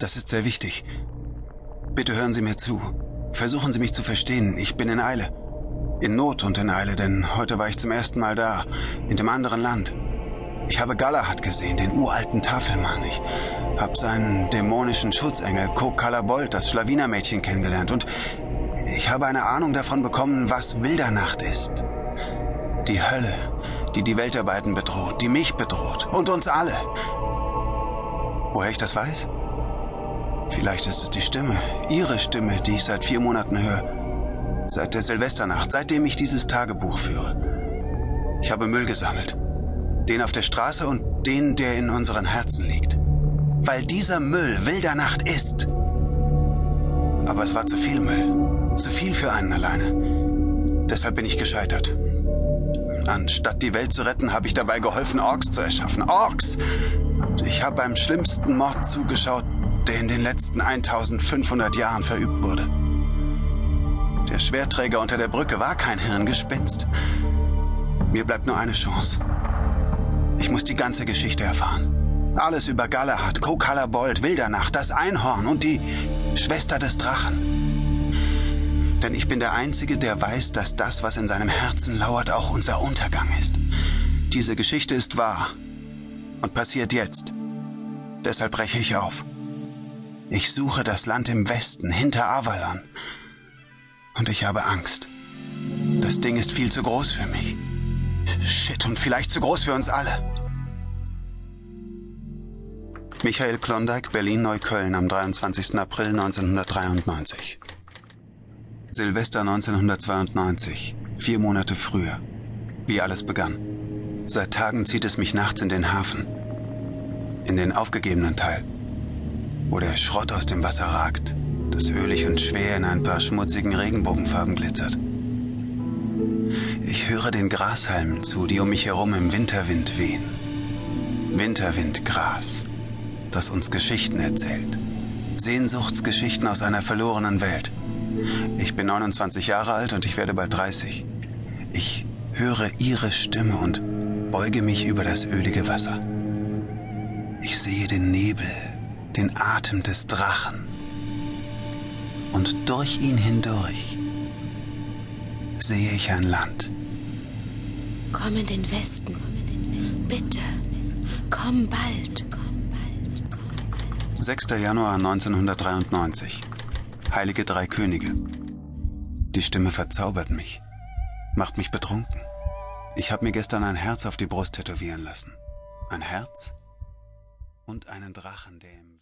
Das ist sehr wichtig. Bitte hören Sie mir zu. Versuchen Sie mich zu verstehen. Ich bin in Eile. In Not und in Eile, denn heute war ich zum ersten Mal da, in dem anderen Land. Ich habe Galahad gesehen, den uralten Tafelmann. Ich habe seinen dämonischen Schutzengel Kokalabold, das Schlawinermädchen, kennengelernt. Und ich habe eine Ahnung davon bekommen, was Wildernacht ist. Die Hölle, die die Weltarbeiten bedroht, die mich bedroht und uns alle. Woher ich das weiß? Vielleicht ist es die Stimme, Ihre Stimme, die ich seit vier Monaten höre. Seit der Silvesternacht, seitdem ich dieses Tagebuch führe. Ich habe Müll gesammelt. Den auf der Straße und den, der in unseren Herzen liegt. Weil dieser Müll wilder Nacht ist. Aber es war zu viel Müll. Zu viel für einen alleine. Deshalb bin ich gescheitert. Anstatt die Welt zu retten, habe ich dabei geholfen, Orks zu erschaffen. Orks! Ich habe beim schlimmsten Mord zugeschaut, der in den letzten 1500 Jahren verübt wurde. Der Schwerträger unter der Brücke war kein Hirngespinst. Mir bleibt nur eine Chance. Ich muss die ganze Geschichte erfahren. Alles über Galahad, Kokalabold, Wildernacht, das Einhorn und die Schwester des Drachen. Denn ich bin der Einzige, der weiß, dass das, was in seinem Herzen lauert, auch unser Untergang ist. Diese Geschichte ist wahr und passiert jetzt. Deshalb breche ich auf. Ich suche das Land im Westen, hinter Avalon. Und ich habe Angst. Das Ding ist viel zu groß für mich. Shit, und vielleicht zu groß für uns alle. Michael Klondike, Berlin-Neukölln am 23. April 1993. Silvester 1992, vier Monate früher, wie alles begann. Seit Tagen zieht es mich nachts in den Hafen. In den aufgegebenen Teil, wo der Schrott aus dem Wasser ragt, das ölig und schwer in ein paar schmutzigen Regenbogenfarben glitzert. Ich höre den Grashalmen zu, die um mich herum im Winterwind wehen. Winterwindgras, das uns Geschichten erzählt. Sehnsuchtsgeschichten aus einer verlorenen Welt. Ich bin 29 Jahre alt und ich werde bald 30. Ich höre ihre Stimme und beuge mich über das ölige Wasser. Ich sehe den Nebel, den Atem des Drachen und durch ihn hindurch sehe ich ein Land. Komm in den Westen. Bitte. Komm bald. 6. Januar 1993. Heilige Drei Könige. Die Stimme verzaubert mich, macht mich betrunken. Ich habe mir gestern ein Herz auf die Brust tätowieren lassen. Ein Herz und einen Drachen, der im